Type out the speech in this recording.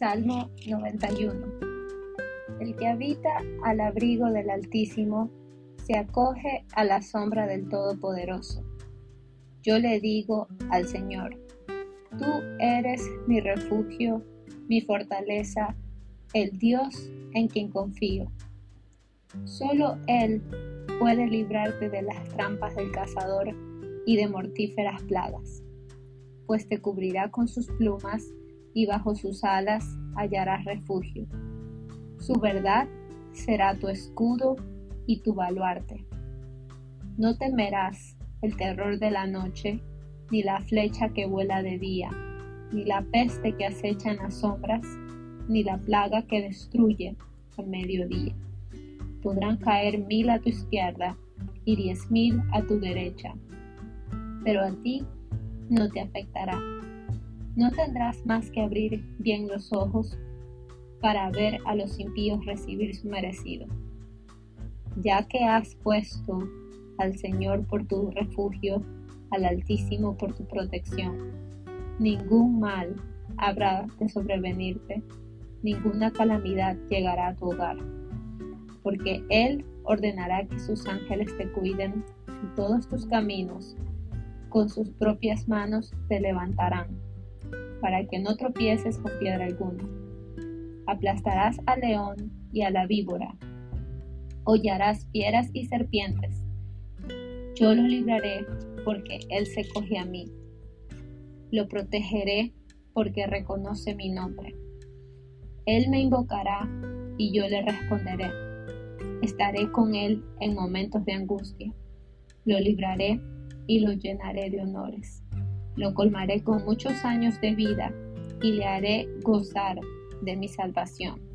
Salmo 91 El que habita al abrigo del Altísimo se acoge a la sombra del Todopoderoso. Yo le digo al Señor, Tú eres mi refugio, mi fortaleza, el Dios en quien confío. Solo Él puede librarte de las trampas del cazador y de mortíferas plagas, pues te cubrirá con sus plumas y bajo sus alas hallarás refugio. Su verdad será tu escudo y tu baluarte. No temerás el terror de la noche, ni la flecha que vuela de día, ni la peste que acecha en las sombras, ni la plaga que destruye al mediodía. Podrán caer mil a tu izquierda y diez mil a tu derecha, pero a ti no te afectará no tendrás más que abrir bien los ojos para ver a los impíos recibir su merecido. Ya que has puesto al Señor por tu refugio, al Altísimo por tu protección, ningún mal habrá de sobrevenirte, ninguna calamidad llegará a tu hogar, porque Él ordenará que sus ángeles te cuiden en todos tus caminos, con sus propias manos te levantarán para que no tropieces con piedra alguna. Aplastarás al león y a la víbora, hollarás fieras y serpientes. Yo lo libraré porque él se coge a mí. Lo protegeré porque reconoce mi nombre. Él me invocará y yo le responderé. Estaré con él en momentos de angustia. Lo libraré y lo llenaré de honores lo colmaré con muchos años de vida y le haré gozar de mi salvación.